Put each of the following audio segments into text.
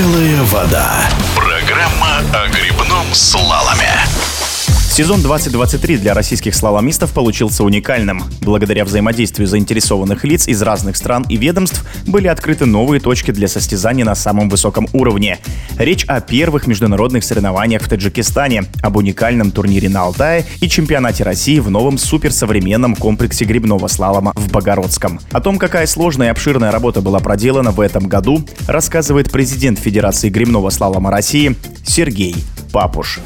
Белая вода. Программа о грибном слаломе. Сезон 2023 для российских слаломистов получился уникальным. Благодаря взаимодействию заинтересованных лиц из разных стран и ведомств были открыты новые точки для состязаний на самом высоком уровне. Речь о первых международных соревнованиях в Таджикистане, об уникальном турнире на Алтае и чемпионате России в новом суперсовременном комплексе грибного слалома в Богородском. О том, какая сложная и обширная работа была проделана в этом году, рассказывает президент Федерации грибного слалома России Сергей Папуш.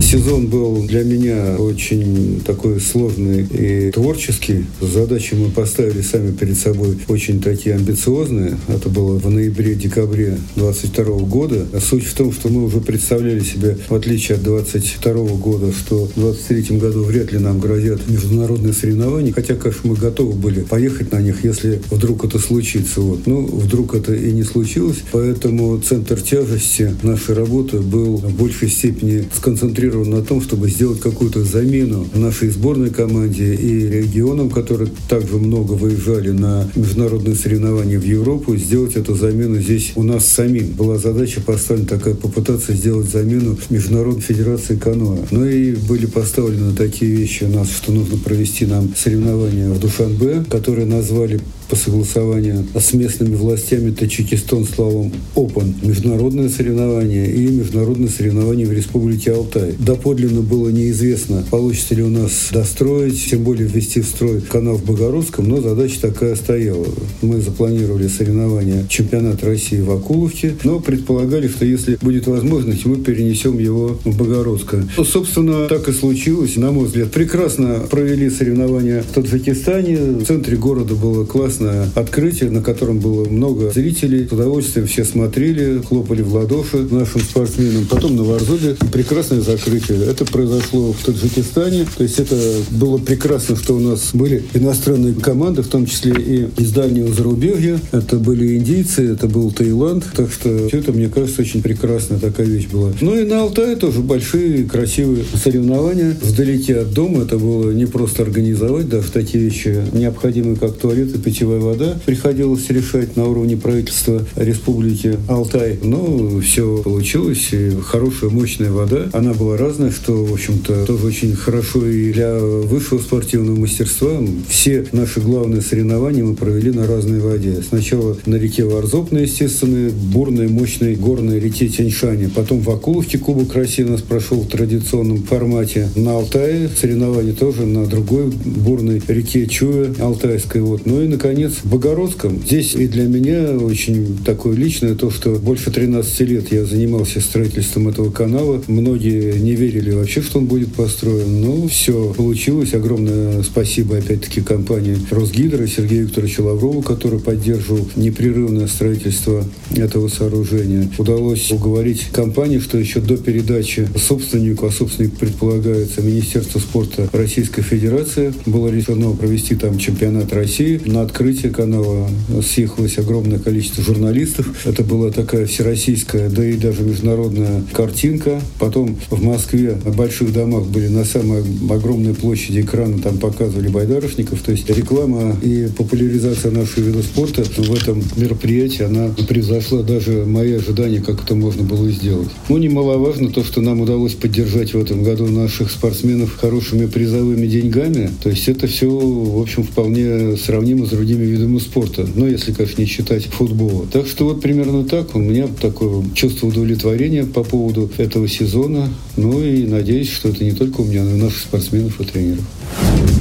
Сезон был для меня очень такой сложный и творческий. Задачи мы поставили сами перед собой очень такие амбициозные. Это было в ноябре-декабре 22 года. Суть в том, что мы уже представляли себе, в отличие от 22 года, что в 23 году вряд ли нам грозят международные соревнования. Хотя, конечно, мы готовы были поехать на них, если вдруг это случится. Вот. Ну, вдруг это и не случилось. Поэтому центр тяжести нашей работы был в большей степени сконцентрирован сконцентрирован на том, чтобы сделать какую-то замену нашей сборной команде и регионам, которые также много выезжали на международные соревнования в Европу, сделать эту замену здесь у нас самим. Была задача поставлена такая, попытаться сделать замену Международной Федерации каноэ. Ну и были поставлены такие вещи у нас, что нужно провести нам соревнования в Душанбе, которые назвали по согласованию с местными властями Таджикистан славом Open международное соревнование и международное соревнование в Республике Алтай. Доподлинно было неизвестно, получится ли у нас достроить, тем более ввести в строй канал в Богородском, но задача такая стояла. Мы запланировали соревнования чемпионат России в Акуловке, но предполагали, что если будет возможность, мы перенесем его в Богородское. Ну, собственно, так и случилось, на мой взгляд. Прекрасно провели соревнования в Таджикистане. В центре города было классное открытие, на котором было много зрителей. С удовольствием все смотрели, хлопали в ладоши нашим спортсменам. Потом на Варзобе прекрасное закрытие. Это произошло в Таджикистане. То есть это было прекрасно, что у нас были иностранные команды, в том числе и из дальнего зарубежья. Это были индийцы, это был Таиланд. Так что все это, мне кажется, очень прекрасная такая вещь была. Ну и на Алтае тоже большие, красивые соревнования. Вдалеке от дома это было не просто организовать, даже такие вещи необходимые, как туалет и питьевая вода. Приходилось решать на уровне правительства Республики Алтай. Но все получилось. И хорошая, мощная вода. Она была разное, что, в общем-то, тоже очень хорошо и для высшего спортивного мастерства. Все наши главные соревнования мы провели на разной воде. Сначала на реке Варзоп, на естественной, бурной, мощной горной реке Тяньшане. Потом в Акуловке Кубок России нас прошел в традиционном формате. На Алтае соревнования тоже на другой бурной реке Чуя, Алтайской. Вот. Ну и, наконец, в Богородском. Здесь и для меня очень такое личное то, что больше 13 лет я занимался строительством этого канала. Многие не верили вообще, что он будет построен. Но все получилось. Огромное спасибо, опять-таки, компании Росгидро, Сергею Викторовичу Лаврову, который поддерживал непрерывное строительство этого сооружения. Удалось уговорить компанию, что еще до передачи собственнику, а собственник предполагается Министерство спорта Российской Федерации, было решено провести там чемпионат России. На открытие канала съехалось огромное количество журналистов. Это была такая всероссийская, да и даже международная картинка. Потом в Москве на больших домах были на самой огромной площади экрана, там показывали байдарочников. То есть реклама и популяризация нашего вида спорта в этом мероприятии, она превзошла даже мои ожидания, как это можно было сделать. Ну, немаловажно то, что нам удалось поддержать в этом году наших спортсменов хорошими призовыми деньгами. То есть это все, в общем, вполне сравнимо с другими видами спорта. Но если, конечно, не считать футбола. Так что вот примерно так. У меня такое чувство удовлетворения по поводу этого сезона. Ну и надеюсь, что это не только у меня, но и у наших спортсменов и тренеров.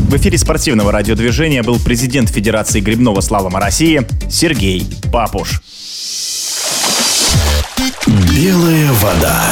В эфире спортивного радиодвижения был президент Федерации грибного слалома России Сергей Папуш. Белая вода.